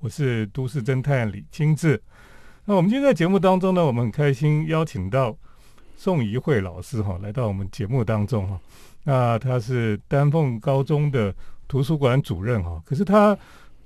我是都市侦探李清志。那我们今天在节目当中呢，我们很开心邀请到宋怡慧老师哈来到我们节目当中哈。那他是丹凤高中的图书馆主任哈，可是他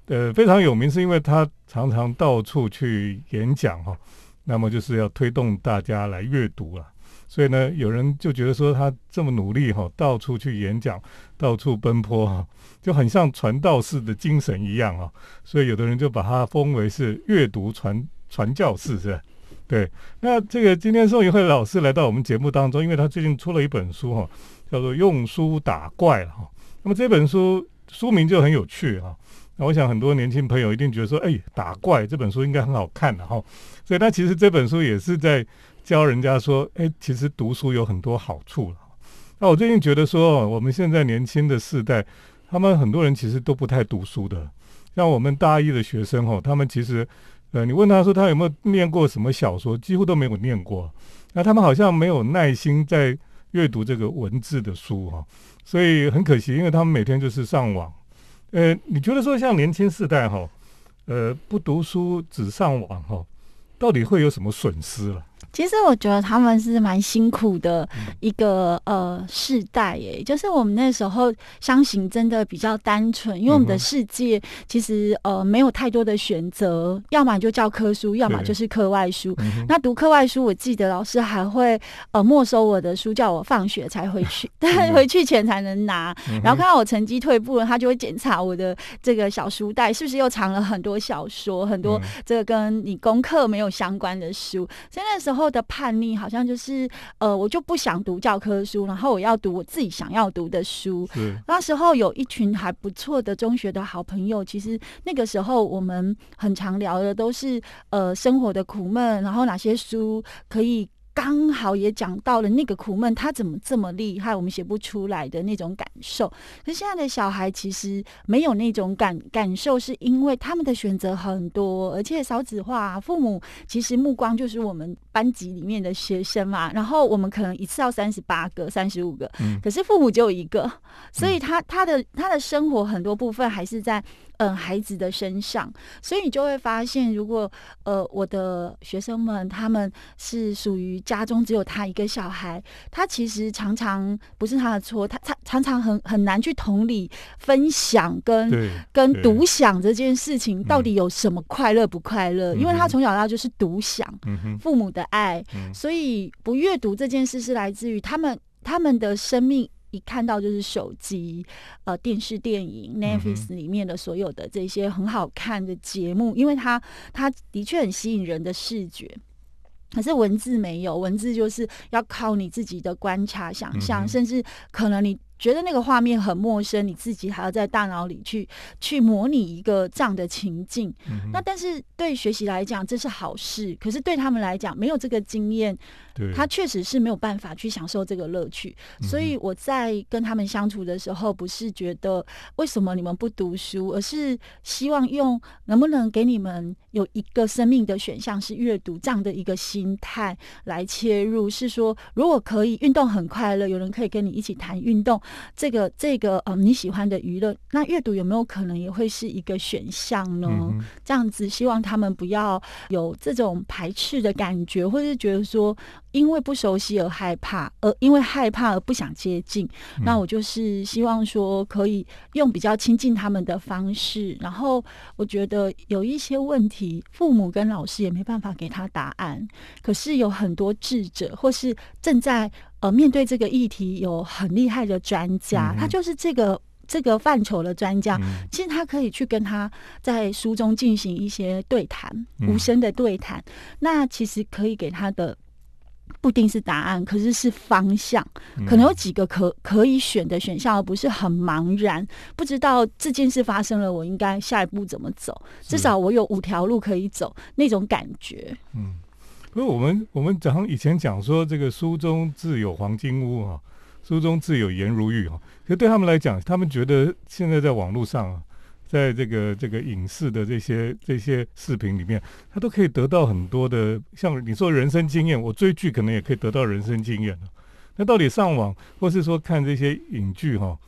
呃非常有名，是因为他常常到处去演讲哈。那么就是要推动大家来阅读啊。所以呢，有人就觉得说他这么努力哈，到处去演讲，到处奔波哈，就很像传道士的精神一样啊。所以有的人就把他封为是阅读传传教士，是吧？对。那这个今天宋怡慧老师来到我们节目当中，因为他最近出了一本书哈，叫做《用书打怪》了哈。那么这本书书名就很有趣哈。那我想很多年轻朋友一定觉得说，哎，打怪这本书应该很好看的哈。所以他其实这本书也是在。教人家说，哎，其实读书有很多好处。那我最近觉得说，我们现在年轻的世代，他们很多人其实都不太读书的。像我们大一的学生哦，他们其实，呃，你问他说他有没有念过什么小说，几乎都没有念过。那他们好像没有耐心在阅读这个文字的书哈，所以很可惜，因为他们每天就是上网。呃，你觉得说像年轻世代哈，呃，不读书只上网哈，到底会有什么损失了？其实我觉得他们是蛮辛苦的一个呃世代耶，就是我们那时候相信真的比较单纯，因为我们的世界其实呃没有太多的选择，要么就教科书，要么就是课外书。那读课外书，我记得老师还会呃没收我的书，叫我放学才回去，但回去前才能拿。然后看到我成绩退步了，他就会检查我的这个小书袋是不是又藏了很多小说，很多这个跟你功课没有相关的书。所以那时候。的叛逆好像就是，呃，我就不想读教科书，然后我要读我自己想要读的书。那时候有一群还不错的中学的好朋友，其实那个时候我们很常聊的都是呃生活的苦闷，然后哪些书可以。刚好也讲到了那个苦闷，他怎么这么厉害？我们写不出来的那种感受。可是现在的小孩其实没有那种感感受，是因为他们的选择很多，而且少子化，父母其实目光就是我们班级里面的学生嘛。然后我们可能一次要三十八个、三十五个，可是父母只有一个，所以他他的他的生活很多部分还是在。嗯，孩子的身上，所以你就会发现，如果呃，我的学生们他们是属于家中只有他一个小孩，他其实常常不是他的错，他他常常很很难去同理分享跟跟独享这件事情到底有什么快乐不快乐，因为他从小到就是独享父母的爱，所以不阅读这件事是来自于他们他们的生命。一看到就是手机、呃电视、电影、Netflix 里面的所有的这些很好看的节目，因为它它的确很吸引人的视觉，可是文字没有，文字就是要靠你自己的观察、想象，甚至可能你。觉得那个画面很陌生，你自己还要在大脑里去去模拟一个这样的情境。那但是对学习来讲这是好事，可是对他们来讲没有这个经验，他确实是没有办法去享受这个乐趣。所以我在跟他们相处的时候，不是觉得为什么你们不读书，而是希望用能不能给你们有一个生命的选项是阅读这样的一个心态来切入。是说如果可以运动很快乐，有人可以跟你一起谈运动。这个这个呃，你喜欢的娱乐，那阅读有没有可能也会是一个选项呢？这样子，希望他们不要有这种排斥的感觉，或者是觉得说因为不熟悉而害怕，而因为害怕而不想接近。那我就是希望说，可以用比较亲近他们的方式。然后，我觉得有一些问题，父母跟老师也没办法给他答案。可是有很多智者，或是正在。呃，面对这个议题，有很厉害的专家，他就是这个这个范畴的专家。其实他可以去跟他在书中进行一些对谈，无声的对谈。那其实可以给他的不一定是答案，可是是方向，可能有几个可可以选的选项，而不是很茫然，不知道这件事发生了，我应该下一步怎么走？至少我有五条路可以走，那种感觉。嗯。不是我们我们讲以前讲说这个书中自有黄金屋哈，书中自有颜如玉哈。其实对他们来讲，他们觉得现在在网络上啊，在这个这个影视的这些这些视频里面，他都可以得到很多的，像你说人生经验，我追剧可能也可以得到人生经验那到底上网或是说看这些影剧哈，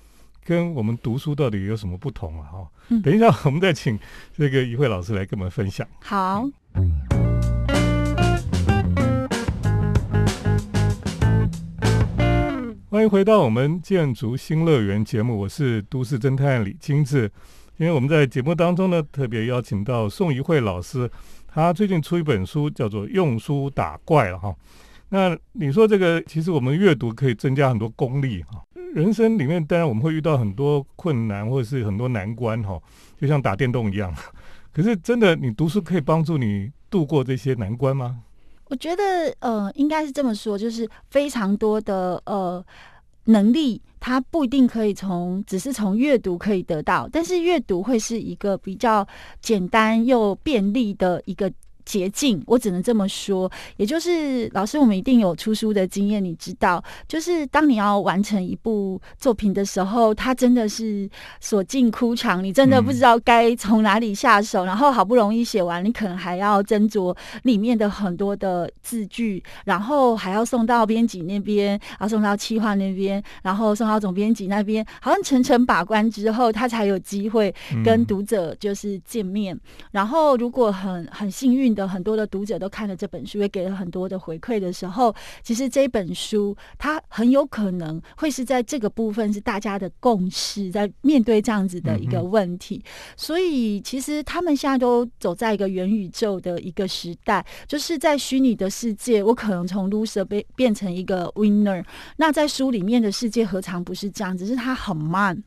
跟我们读书到底有什么不同啊？哈、嗯等一下我们再请这个一慧老师来跟我们分享。好，欢迎回到我们建筑新乐园节目，我是都市侦探李金志。因为我们在节目当中呢，特别邀请到宋怡慧老师，他最近出一本书，叫做《用书打怪》了哈。那你说这个，其实我们阅读可以增加很多功力哈。人生里面当然我们会遇到很多困难或者是很多难关哈，就像打电动一样。可是真的，你读书可以帮助你度过这些难关吗？我觉得呃，应该是这么说，就是非常多的呃能力，它不一定可以从只是从阅读可以得到，但是阅读会是一个比较简单又便利的一个。捷径，我只能这么说。也就是老师，我们一定有出书的经验，你知道，就是当你要完成一部作品的时候，它真的是所尽枯肠，你真的不知道该从哪里下手。然后好不容易写完，你可能还要斟酌里面的很多的字句，然后还要送到编辑那边，然后送到企划那边，然后送到总编辑那边，好像层层把关之后，他才有机会跟读者就是见面。然后如果很很幸运。的很多的读者都看了这本书，也给了很多的回馈的时候，其实这本书它很有可能会是在这个部分是大家的共识，在面对这样子的一个问题。所以其实他们现在都走在一个元宇宙的一个时代，就是在虚拟的世界，我可能从 loser 变变成一个 winner。那在书里面的世界何尝不是这样？只是它很慢。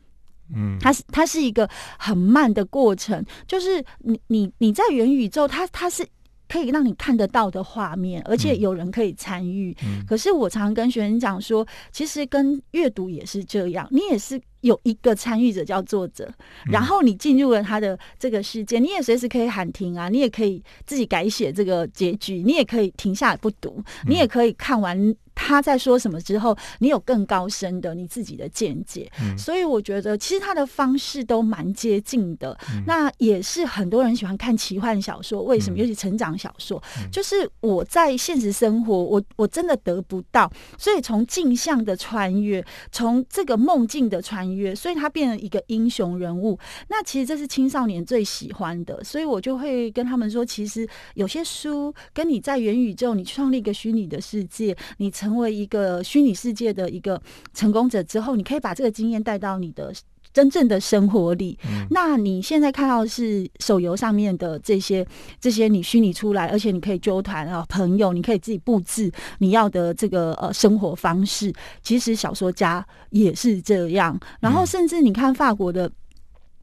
嗯，它是它是一个很慢的过程，就是你你你在元宇宙，它它是。可以让你看得到的画面，而且有人可以参与。嗯、可是我常跟学生讲说，其实跟阅读也是这样，你也是有一个参与者叫作者，然后你进入了他的这个世界，你也随时可以喊停啊，你也可以自己改写这个结局，你也可以停下来不读，你也可以看完。他在说什么之后，你有更高深的你自己的见解，嗯、所以我觉得其实他的方式都蛮接近的。嗯、那也是很多人喜欢看奇幻小说，为什么？嗯、尤其成长小说，就是我在现实生活，我我真的得不到，所以从镜像的穿越，从这个梦境的穿越，所以他变成一个英雄人物。那其实这是青少年最喜欢的，所以我就会跟他们说，其实有些书跟你在元宇宙，你创立一个虚拟的世界，你成为一个虚拟世界的一个成功者之后，你可以把这个经验带到你的真正的生活里。嗯、那你现在看到的是手游上面的这些这些你虚拟出来，而且你可以揪团啊朋友，你可以自己布置你要的这个呃生活方式。其实小说家也是这样，然后甚至你看法国的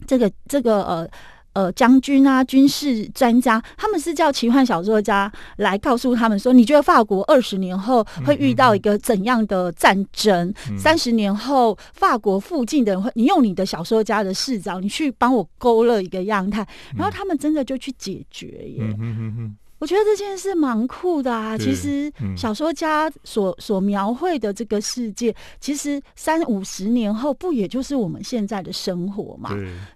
这个这个呃。呃，将军啊，军事专家，他们是叫奇幻小说家来告诉他们说，你觉得法国二十年后会遇到一个怎样的战争？三十、年后，法国附近的人会，你用你的小说家的视角，你去帮我勾勒一个样态，然后他们真的就去解决耶。我觉得这件事蛮酷的啊！其实小说家所所描绘的这个世界，其实三五十年后不也就是我们现在的生活嘛？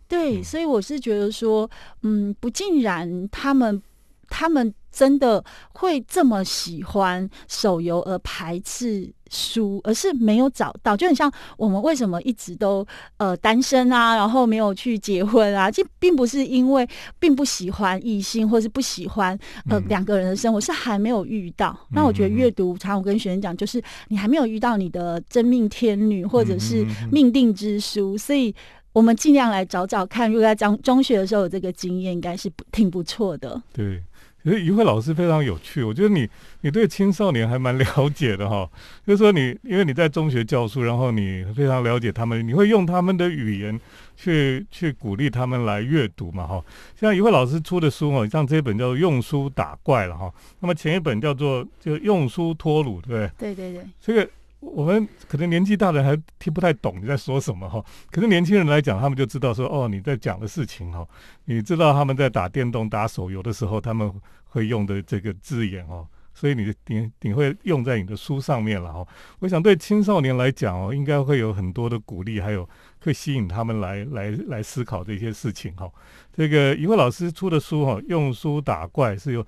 对，对，所以我是觉得说，嗯，不尽然他们他们真的会这么喜欢手游而排斥书，而是没有找到，就很像我们为什么一直都呃单身啊，然后没有去结婚啊，这并不是因为并不喜欢异性，或是不喜欢呃两个人的生活，是还没有遇到。那我觉得阅读，常我跟学生讲，就是你还没有遇到你的真命天女，或者是命定之书，所以我们尽量来找找看，如果在中中学的时候有这个经验，应该是不挺不错的。对。其实于慧老师非常有趣，我觉得你你对青少年还蛮了解的哈。就是说你因为你在中学教书，然后你非常了解他们，你会用他们的语言去去鼓励他们来阅读嘛哈。像于慧老师出的书哈，像这一本叫做《用书打怪》了哈，那么前一本叫做就《用书脱鲁》，对不对？对对对，这个。我们可能年纪大的还听不太懂你在说什么哈，可是年轻人来讲，他们就知道说哦你在讲的事情哈，你知道他们在打电动、打手游的时候他们会用的这个字眼哦，所以你你你会用在你的书上面了哈。我想对青少年来讲哦，应该会有很多的鼓励，还有会吸引他们来来来思考这些事情哈。这个一位老师出的书哈，用书打怪是由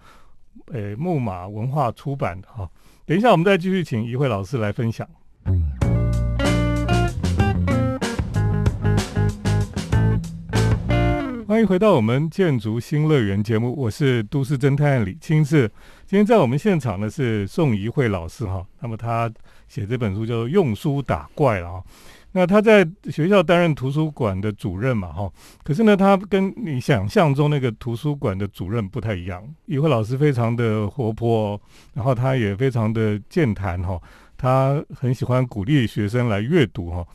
呃木马文化出版的哈。等一下，我们再继续请怡慧老师来分享。欢迎回到我们建筑新乐园节目，我是都市侦探李清志。今天在我们现场的是宋怡慧老师哈，那么他写这本书叫做《用书打怪》了啊。那他在学校担任图书馆的主任嘛哈，可是呢，他跟你想象中那个图书馆的主任不太一样。怡慧老师非常的活泼，然后他也非常的健谈哈，他很喜欢鼓励学生来阅读哈。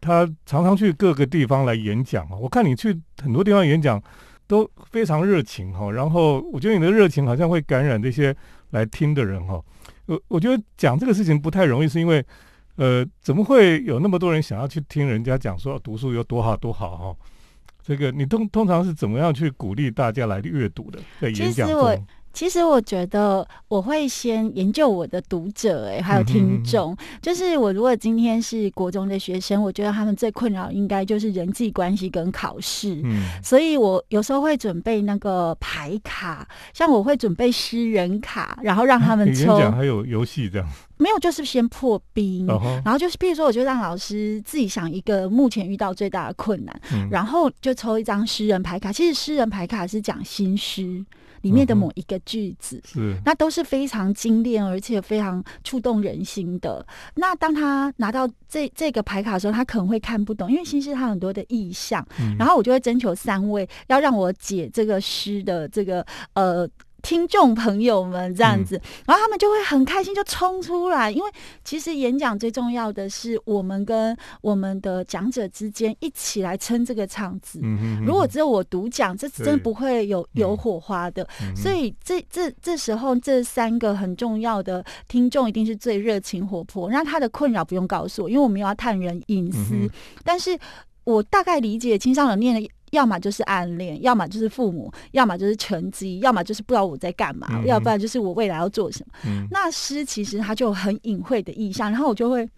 他常常去各个地方来演讲啊，我看你去很多地方演讲都非常热情哈，然后我觉得你的热情好像会感染这些来听的人哈。我我觉得讲这个事情不太容易，是因为呃，怎么会有那么多人想要去听人家讲说读书有多好多好哈？这个你通通常是怎么样去鼓励大家来阅读的？在演讲中。觉得我会先研究我的读者，哎，还有听众。就是我如果今天是国中的学生，我觉得他们最困扰应该就是人际关系跟考试。嗯，所以我有时候会准备那个牌卡，像我会准备诗人卡，然后让他们 抽。还有游戏这样？没有，就是先破冰，然后就是，比如说，我就让老师自己想一个目前遇到最大的困难，然后就抽一张诗人牌卡。其实诗人牌卡是讲新诗。里面的某一个句子，是那都是非常精炼，而且非常触动人心的。那当他拿到这这个牌卡的时候，他可能会看不懂，因为新诗它很多的意象。然后我就会征求三位，要让我解这个诗的这个呃。听众朋友们，这样子，然后他们就会很开心，就冲出来。因为其实演讲最重要的是，我们跟我们的讲者之间一起来撑这个场子。如果只有我独讲，这真不会有有火花的。所以这这这时候，这三个很重要的听众一定是最热情活泼。那他的困扰不用告诉我，因为我们要探人隐私。但是我大概理解青少年念的。要么就是暗恋，要么就是父母，要么就是成绩，要么就是不知道我在干嘛，要不然就是我未来要做什么。那诗其实它就很隐晦的意象，然后我就会。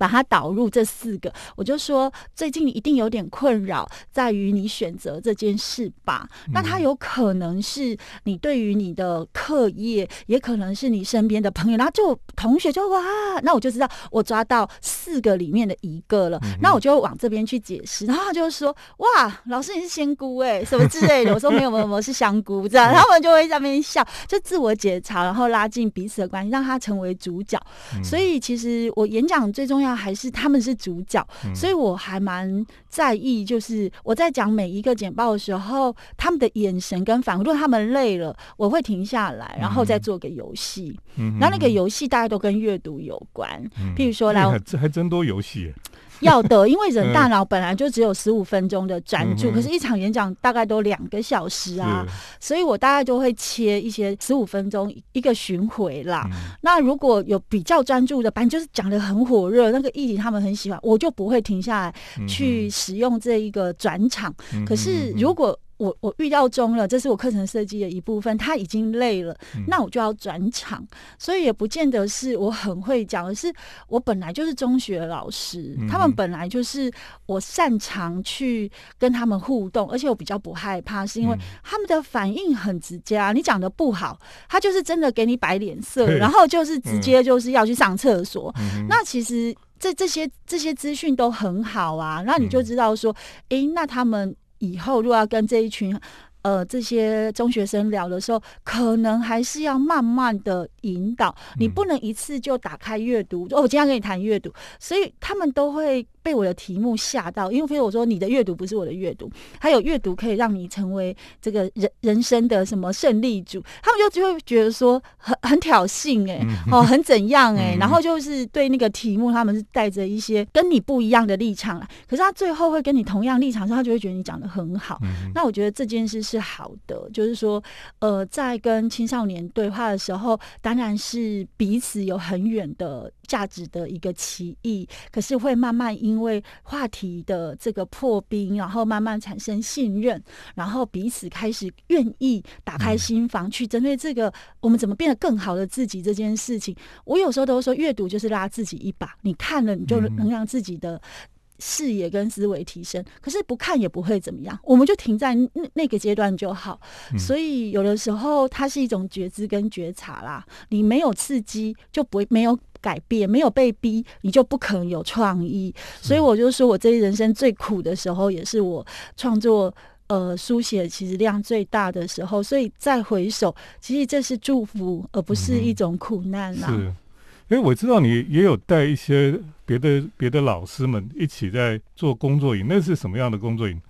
把它导入这四个，我就说最近你一定有点困扰，在于你选择这件事吧。那它有可能是你对于你的课业，也可能是你身边的朋友。然后就同学就哇，那我就知道我抓到四个里面的一个了。那我就往这边去解释。然后他就说哇，老师你是仙姑哎，什么之类的。我说没有没有没有是香菇这样。他们就会在那边笑，就自我解嘲，然后拉近彼此的关系，让他成为主角。所以其实我演讲最。重要还是他们是主角，所以我还蛮在意，就是我在讲每一个简报的时候，他们的眼神跟反应。如果他们累了，我会停下来，然后再做个游戏。然后那个游戏大家都跟阅读有关，譬如说，来，这还真多游戏。要的，因为人大脑本来就只有十五分钟的专注，可是一场演讲大概都两个小时啊，所以我大概就会切一些十五分钟一个巡回啦。那如果有比较专注的，反正就是讲的很火热，那个议题他们很喜欢，我就不会停下来去使用这一个转场。可是如果我我预料中了，这是我课程设计的一部分。他已经累了，那我就要转场，所以也不见得是我很会讲，而是我本来就是中学老师，他们本来就是我擅长去跟他们互动，而且我比较不害怕，是因为他们的反应很直接啊。你讲的不好，他就是真的给你摆脸色，然后就是直接就是要去上厕所。那其实这这些这些资讯都很好啊，那你就知道说，哎，那他们。以后如果要跟这一群呃这些中学生聊的时候，可能还是要慢慢的引导，你不能一次就打开阅读。哦，我今天跟你谈阅读，所以他们都会。被我的题目吓到，因为比如我说你的阅读不是我的阅读，还有阅读可以让你成为这个人人生的什么胜利组，他们就就会觉得说很很挑衅哎，哦很怎样哎，然后就是对那个题目他们是带着一些跟你不一样的立场来，可是他最后会跟你同样立场，他就会觉得你讲的很好。那我觉得这件事是好的，就是说呃在跟青少年对话的时候，当然是彼此有很远的。价值的一个歧义，可是会慢慢因为话题的这个破冰，然后慢慢产生信任，然后彼此开始愿意打开心房，去针对这个我们怎么变得更好的自己这件事情。我有时候都说，阅读就是拉自己一把，你看了，你就能让自己的视野跟思维提升。可是不看也不会怎么样，我们就停在那那个阶段就好。所以有的时候它是一种觉知跟觉察啦，你没有刺激就不会没有。改变没有被逼，你就不可能有创意。所以我就说，我这一人生最苦的时候，也是我创作呃书写其实量最大的时候，所以再回首，其实这是祝福，而不是一种苦难啦。是，因为我知道你也有带一些别的别的老师们一起在做工作营，那是什么样的工作营？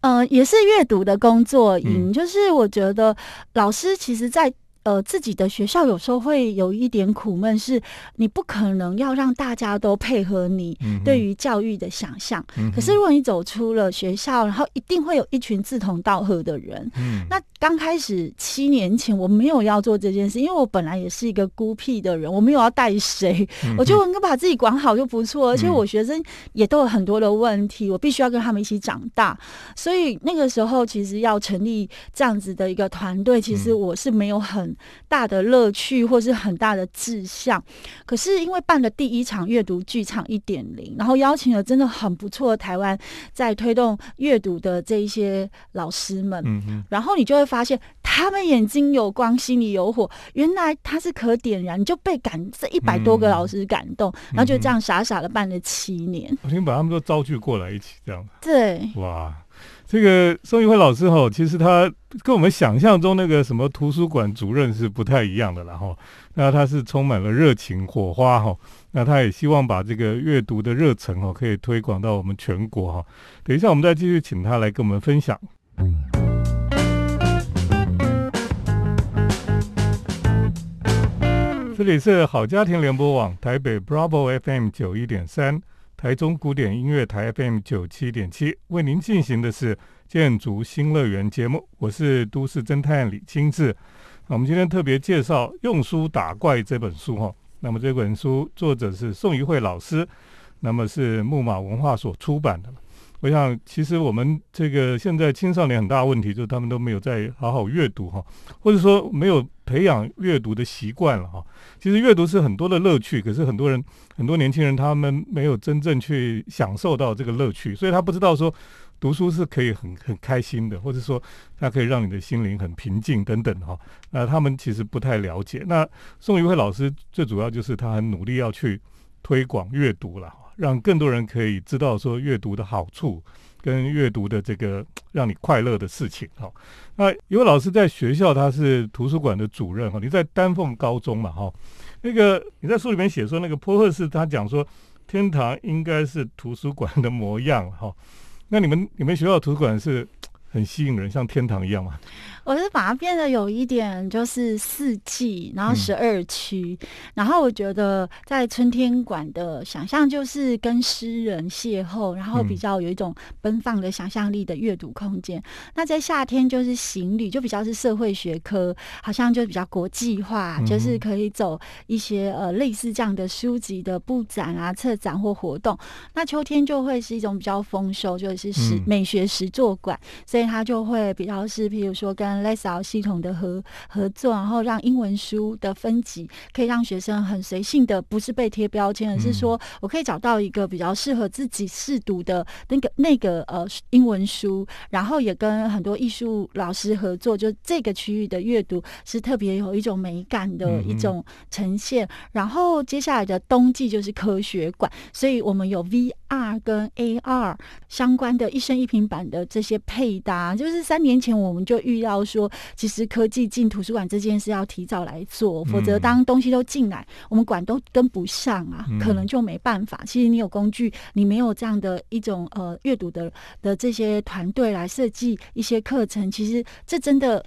呃，也是阅读的工作营，就是我觉得老师其实，在。呃，自己的学校有时候会有一点苦闷，是你不可能要让大家都配合你对于教育的想象。可是如果你走出了学校，然后一定会有一群志同道合的人。嗯那刚开始七年前，我没有要做这件事，因为我本来也是一个孤僻的人，我没有要带谁，我觉得我能够把自己管好就不错。而且我学生也都有很多的问题，我必须要跟他们一起长大。所以那个时候，其实要成立这样子的一个团队，其实我是没有很。大的乐趣或是很大的志向，可是因为办了第一场阅读剧场一点零，然后邀请了真的很不错的台湾在推动阅读的这一些老师们，嗯然后你就会发现他们眼睛有光，心里有火，原来他是可点燃，你就被感这一百多个老师感动，然后就这样傻傻的办了七年。我先把他们都招聚过来一起这样。对，哇。这个宋玉辉老师哈，其实他跟我们想象中那个什么图书馆主任是不太一样的了哈。那他是充满了热情火花哈。那他也希望把这个阅读的热忱哦，可以推广到我们全国哈。等一下我们再继续请他来跟我们分享。这里是好家庭联播网台北 Bravo FM 九一点三。台中古典音乐台 FM 九七点七为您进行的是建筑新乐园节目，我是都市侦探李清志。我们今天特别介绍《用书打怪》这本书哈。那么这本书作者是宋怡慧老师，那么是木马文化所出版的。我想，其实我们这个现在青少年很大问题就是他们都没有在好好阅读哈，或者说没有培养阅读的习惯了哈。其实阅读是很多的乐趣，可是很多人很多年轻人他们没有真正去享受到这个乐趣，所以他不知道说读书是可以很很开心的，或者说它可以让你的心灵很平静等等哈。那他们其实不太了解。那宋玉慧老师最主要就是他很努力要去推广阅读了。让更多人可以知道说阅读的好处，跟阅读的这个 让你快乐的事情。哈，那有位老师在学校，他是图书馆的主任。哈，你在丹凤高中嘛？哈，那个你在书里面写说，那个坡赫士他讲说，天堂应该是图书馆的模样。哈，那你们你们学校图书馆是 很吸引人，像天堂一样吗？我是把它变得有一点就是四季，然后十二区，然后我觉得在春天馆的想象就是跟诗人邂逅，然后比较有一种奔放的想象力的阅读空间。那在夏天就是行旅，就比较是社会学科，好像就比较国际化，就是可以走一些呃类似这样的书籍的布展啊、策展或活动。那秋天就会是一种比较丰收，就是实美学实作馆，所以它就会比较是，譬如说跟 l e s a 系统的合合作，然后让英文书的分级可以让学生很随性的，不是被贴标签，而是说我可以找到一个比较适合自己试读的那个那个呃英文书，然后也跟很多艺术老师合作，就这个区域的阅读是特别有一种美感的一种呈现。然后接下来的冬季就是科学馆，所以我们有 VR 跟 AR 相关的一生一平板的这些配搭，就是三年前我们就预料。说，其实科技进图书馆这件事要提早来做，否则当东西都进来，我们管都跟不上啊，可能就没办法。其实你有工具，你没有这样的一种呃阅读的的这些团队来设计一些课程，其实这真的。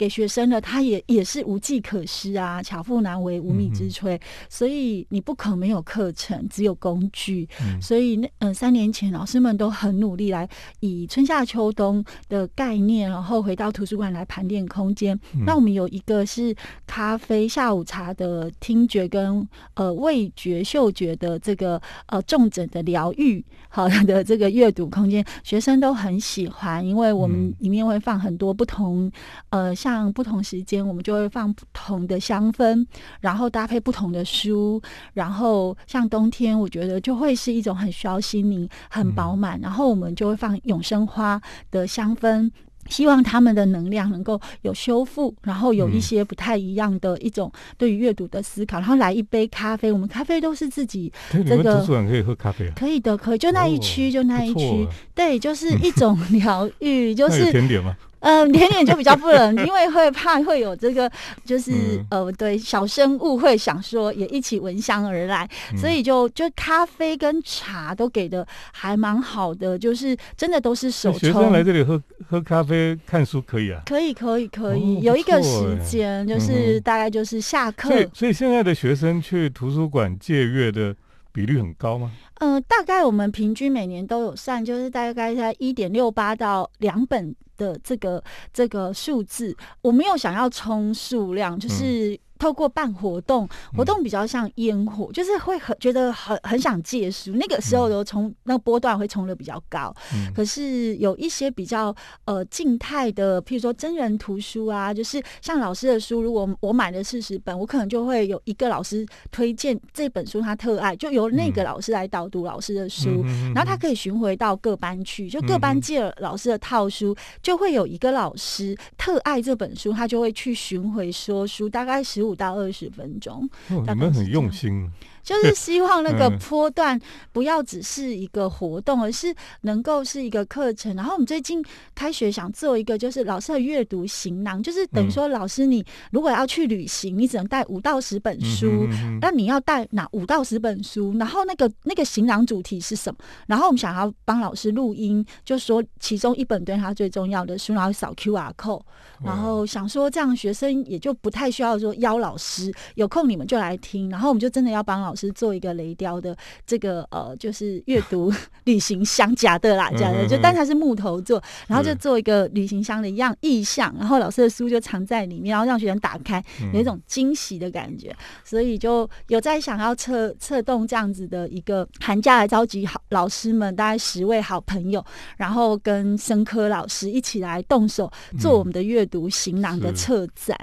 给学生的，他也也是无计可施啊，巧妇难为无米之炊，所以你不可没有课程，只有工具。所以那嗯，三年前老师们都很努力来以春夏秋冬的概念，然后回到图书馆来盘点空间。那我们有一个是咖啡下午茶的听觉跟呃味觉嗅觉的这个呃重症的疗愈好的这个阅读空间，学生都很喜欢，因为我们里面会放很多不同呃像。像不同时间，我们就会放不同的香氛，然后搭配不同的书，然后像冬天，我觉得就会是一种很需要心灵很饱满，然后我们就会放永生花的香氛。希望他们的能量能够有修复，然后有一些不太一样的一种对于阅读的思考，然后来一杯咖啡，我们咖啡都是自己这个图书馆可以喝咖啡啊？可以的，可以，就那一区，就那一区，对，就是一种疗愈，就是甜点吗？嗯，甜点就比较不能，因为会怕会有这个，就是呃，对，小生物会想说也一起闻香而来，所以就就咖啡跟茶都给的还蛮好的，就是真的都是手学生来这里喝喝咖啡看书可以啊，可以可以可以，有一个时间就是大概就是下课，所以现在的学生去图书馆借阅的比率很高吗？嗯，大概我们平均每年都有上，就是大概在一点六八到两本。的这个这个数字，我没有想要冲数量，就是。透过办活动，活动比较像烟火，就是会很觉得很很想借书。那个时候的冲那个波段会冲的比较高。可是有一些比较呃静态的，譬如说真人图书啊，就是像老师的书，如果我买了四十本，我可能就会有一个老师推荐这本书，他特爱，就由那个老师来导读老师的书，然后他可以巡回到各班去，就各班借了老师的套书，就会有一个老师特爱这本书，他就会去巡回说书，大概十五。五到二十分钟，你们很用心。就是希望那个坡段不要只是一个活动，而是能够是一个课程。然后我们最近开学想做一个，就是老师的阅读行囊，就是等于说老师你如果要去旅行，你只能带五到十本书，那你要带哪五到十本书？然后那个那个行囊主题是什么？然后我们想要帮老师录音，就说其中一本对他最重要的书，然后扫 Q R code，然后想说这样学生也就不太需要说邀老师，有空你们就来听。然后我们就真的要帮老。老师做一个雷雕的这个呃，就是阅读 旅行箱夹的啦，假的就，但它是木头做，然后就做一个旅行箱的一样意象，然后老师的书就藏在里面，然后让学生打开，有一种惊喜的感觉，所以就有在想要策策动这样子的一个寒假来召集好老师们，大概十位好朋友，然后跟生科老师一起来动手做我们的阅读行囊的策展。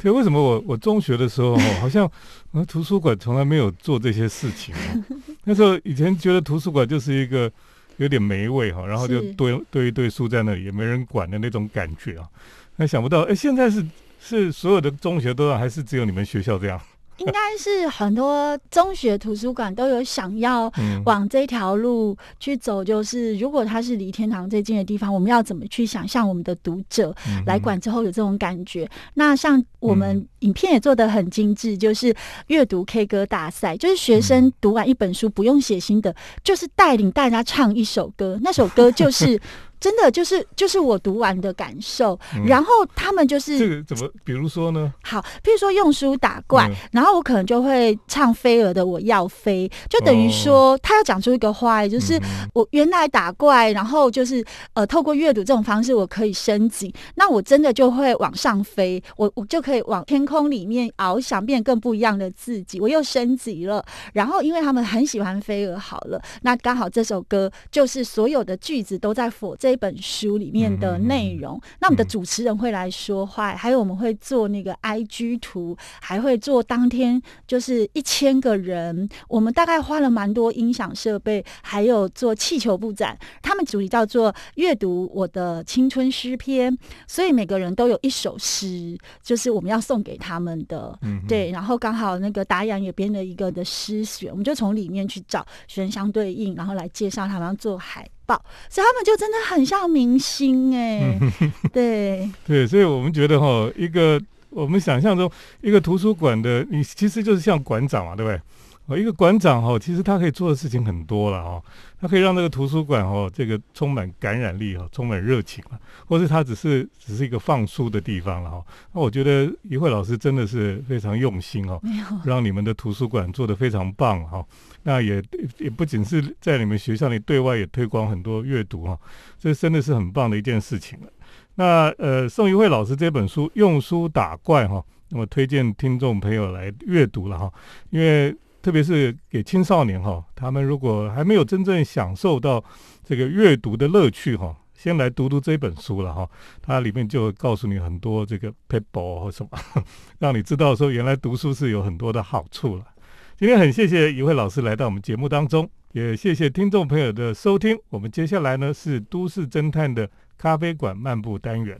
对，为什么我我中学的时候好像图书馆从来没有做这些事情？那时候以前觉得图书馆就是一个有点霉味哈，然后就堆堆一堆书在那里，也没人管的那种感觉啊。那想不到，哎，现在是是所有的中学都要，还是只有你们学校这样？应该是很多中学图书馆都有想要往这条路去走，就是如果它是离天堂最近的地方，我们要怎么去想象我们的读者来管之后有这种感觉？那像我们影片也做的很精致，就是阅读 K 歌大赛，就是学生读完一本书不用写心得，就是带领大家唱一首歌，那首歌就是。真的就是就是我读完的感受，然后他们就是这个怎么？比如说呢？好，譬如说用书打怪，然后我可能就会唱飞蛾的《我要飞》，就等于说他要讲出一个话，就是我原来打怪，然后就是呃透过阅读这种方式，我可以升级，那我真的就会往上飞，我我就可以往天空里面翱翔，变更不一样的自己，我又升级了。然后因为他们很喜欢飞蛾，好了，那刚好这首歌就是所有的句子都在否这。这本书里面的内容，那我们的主持人会来说话，还有我们会做那个 I G 图，还会做当天就是一千个人，我们大概花了蛮多音响设备，还有做气球布展。他们主题叫做阅读我的青春诗篇，所以每个人都有一首诗，就是我们要送给他们的。对，然后刚好那个达阳也编了一个的诗选，我们就从里面去找选相对应，然后来介绍他们要做海。所以他们就真的很像明星 哎，对对，所以我们觉得哈，一个我们想象中一个图书馆的，你其实就是像馆长嘛，对不对？哦，一个馆长哈，其实他可以做的事情很多了哈，他可以让这个图书馆哦，这个充满感染力哈，充满热情了，或是他只是只是一个放书的地方了哈。那我觉得一慧老师真的是非常用心哦，让你们的图书馆做得非常棒哈。那也也不仅是在你们学校里对外也推广很多阅读哈，这真的是很棒的一件事情了。那呃，宋一慧老师这本书《用书打怪》哈，那么推荐听众朋友来阅读了哈，因为。特别是给青少年哈，他们如果还没有真正享受到这个阅读的乐趣哈，先来读读这本书了哈，它里面就告诉你很多这个 paper 或什么，让你知道说原来读书是有很多的好处了。今天很谢谢一位老师来到我们节目当中，也谢谢听众朋友的收听。我们接下来呢是都市侦探的咖啡馆漫步单元。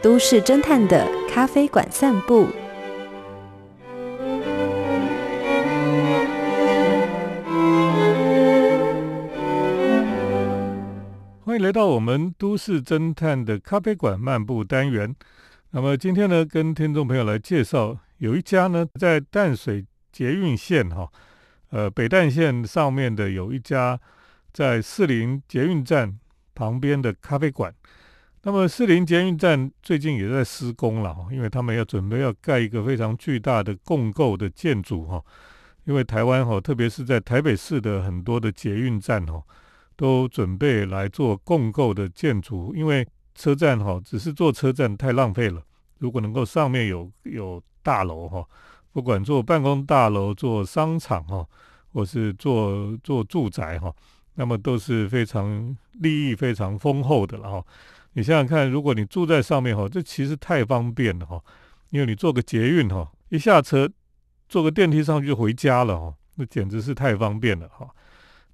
都市侦探的咖啡馆散步。迎来到我们都市侦探的咖啡馆漫步单元。那么今天呢，跟听众朋友来介绍，有一家呢在淡水捷运线哈，呃北淡线上面的有一家在士林捷运站旁边的咖啡馆。那么士林捷运站最近也在施工了，因为他们要准备要盖一个非常巨大的共构的建筑哈。因为台湾哈，特别是在台北市的很多的捷运站哈，都准备来做共构的建筑，因为车站哈只是做车站太浪费了。如果能够上面有有大楼哈，不管做办公大楼、做商场哈，或是做做住宅哈，那么都是非常利益非常丰厚的了哈。你想想看，如果你住在上面哈，这其实太方便了哈，因为你坐个捷运哈，一下车坐个电梯上去就回家了哈，那简直是太方便了哈。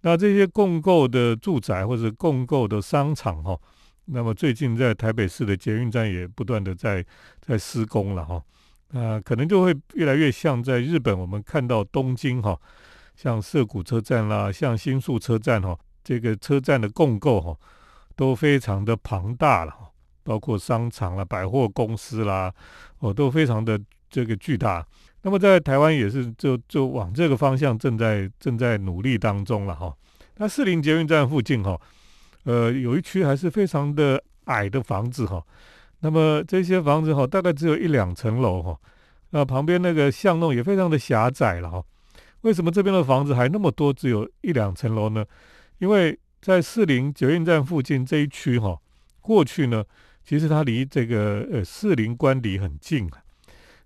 那这些共构的住宅或者共构的商场哈，那么最近在台北市的捷运站也不断的在在施工了哈，那可能就会越来越像在日本我们看到东京哈，像涩谷车站啦，像新宿车站哈，这个车站的共构哈。都非常的庞大了，包括商场啦、百货公司啦，哦，都非常的这个巨大。那么在台湾也是就就往这个方向正在正在努力当中了哈。那士林捷运站附近哈，呃，有一区还是非常的矮的房子哈。那么这些房子哈，大概只有一两层楼哈。那旁边那个巷弄也非常的狭窄了哈。为什么这边的房子还那么多，只有一两层楼呢？因为在士林捷运站附近这一区哈，过去呢，其实它离这个呃士林官邸很近。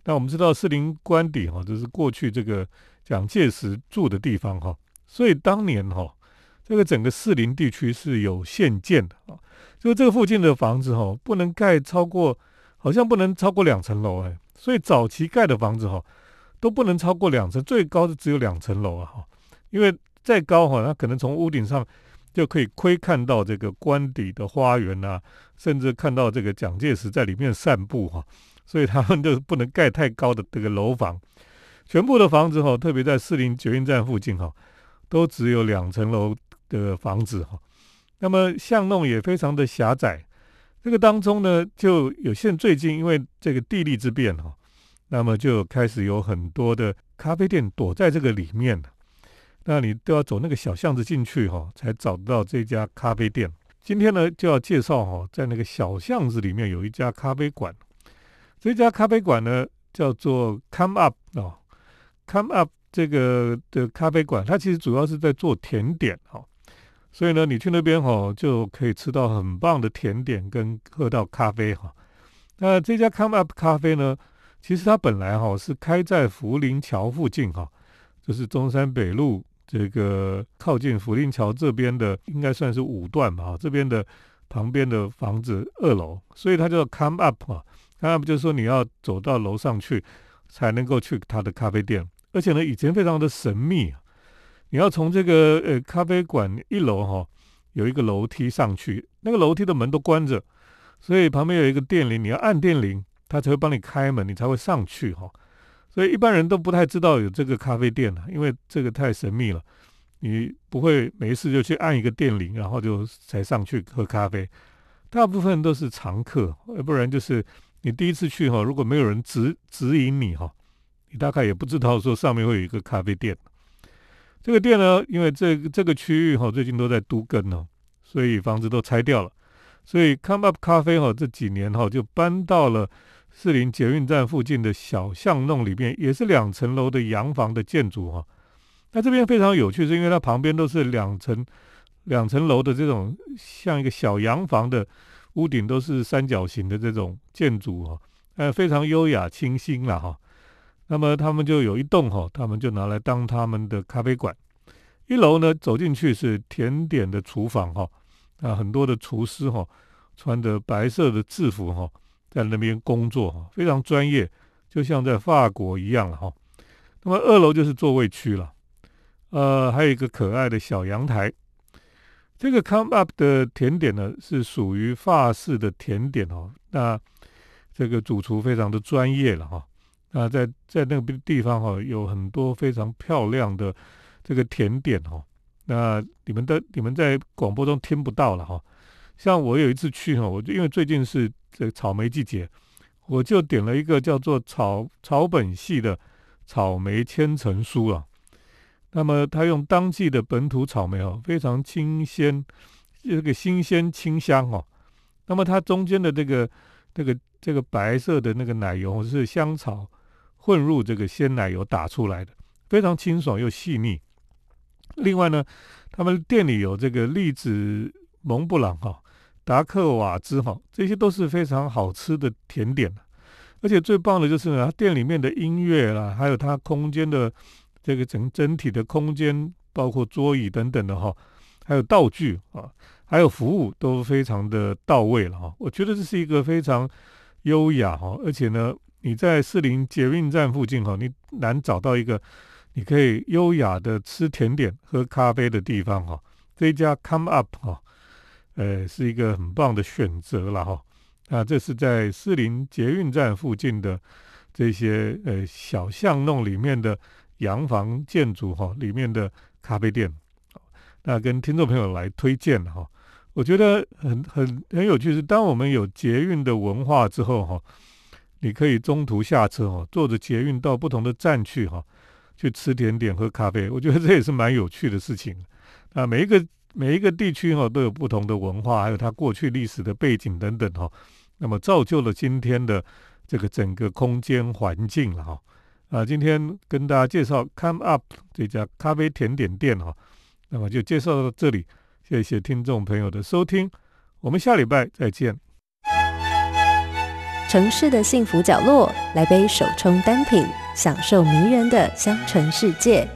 那我们知道士林官邸哈，这是过去这个蒋介石住的地方哈，所以当年哈，这个整个士林地区是有限建的啊，就这个附近的房子哈，不能盖超过，好像不能超过两层楼哎，所以早期盖的房子哈，都不能超过两层，最高的只有两层楼啊哈，因为再高哈，它可能从屋顶上。就可以窥看到这个官邸的花园啊，甚至看到这个蒋介石在里面散步哈，所以他们就不能盖太高的这个楼房，全部的房子哈，特别在士林捷运站附近哈，都只有两层楼的房子哈，那么巷弄也非常的狭窄，这个当中呢，就有现最近因为这个地利之变哈，那么就开始有很多的咖啡店躲在这个里面。那你都要走那个小巷子进去哈，才找到这家咖啡店。今天呢，就要介绍哈，在那个小巷子里面有一家咖啡馆。这家咖啡馆呢，叫做 Come Up 哦，Come Up 这个的咖啡馆，它其实主要是在做甜点哈。所以呢，你去那边哈，就可以吃到很棒的甜点跟喝到咖啡哈。那这家 Come Up 咖啡呢，其实它本来哈是开在福林桥附近哈，就是中山北路。这个靠近福林桥这边的，应该算是五段吧。这边的旁边的房子二楼，所以它叫 come up 啊。那不就是说你要走到楼上去，才能够去他的咖啡店。而且呢，以前非常的神秘，你要从这个呃咖啡馆一楼哈，有一个楼梯上去，那个楼梯的门都关着，所以旁边有一个电铃，你要按电铃，它才会帮你开门，你才会上去哈。所以一般人都不太知道有这个咖啡店了，因为这个太神秘了。你不会没事就去按一个电铃，然后就才上去喝咖啡。大部分都是常客，要不然就是你第一次去哈，如果没有人指指引你哈，你大概也不知道说上面会有一个咖啡店。这个店呢，因为这这个区域哈最近都在都更哦，所以房子都拆掉了，所以 Come Up 咖啡哈这几年哈就搬到了。士林捷运站附近的小巷弄里面，也是两层楼的洋房的建筑哈。那这边非常有趣，是因为它旁边都是两层两层楼的这种像一个小洋房的屋顶，都是三角形的这种建筑哈，呃，非常优雅清新了哈。那么他们就有一栋哈，他们就拿来当他们的咖啡馆。一楼呢，走进去是甜点的厨房哈，啊，很多的厨师哈，穿着白色的制服哈。在那边工作哈，非常专业，就像在法国一样哈。那么二楼就是座位区了，呃，还有一个可爱的小阳台。这个 Come Up 的甜点呢，是属于法式的甜点哦。那这个主厨非常的专业了哈。那在在那个地方哈，有很多非常漂亮的这个甜点哈。那你们的你们在广播中听不到了哈。像我有一次去哈，我就因为最近是这个草莓季节，我就点了一个叫做草草本系的草莓千层酥啊。那么它用当季的本土草莓哦，非常清鲜，这个新鲜清香哦。那么它中间的这个、这个、这个白色的那个奶油是香草混入这个鲜奶油打出来的，非常清爽又细腻。另外呢，他们店里有这个栗子蒙布朗哈、达克瓦兹哈，这些都是非常好吃的甜点。而且最棒的就是呢，店里面的音乐啦，还有它空间的。这个整整体的空间，包括桌椅等等的哈，还有道具啊，还有服务都非常的到位了哈。我觉得这是一个非常优雅哈，而且呢，你在士林捷运站附近哈，你难找到一个你可以优雅的吃甜点、喝咖啡的地方哈。这一家 Come Up 哈，呃，是一个很棒的选择了哈。那这是在士林捷运站附近的这些呃小巷弄里面的。洋房建筑哈里面的咖啡店，那跟听众朋友来推荐哈，我觉得很很很有趣是，当我们有捷运的文化之后哈，你可以中途下车哈，坐着捷运到不同的站去哈，去吃甜点喝咖啡，我觉得这也是蛮有趣的事情。啊，每一个每一个地区哈都有不同的文化，还有它过去历史的背景等等哈，那么造就了今天的这个整个空间环境了哈。啊，今天跟大家介绍 Come Up 这家咖啡甜点店哈，那么就介绍到这里，谢谢听众朋友的收听，我们下礼拜再见。城市的幸福角落，来杯手冲单品，享受迷人的香醇世界。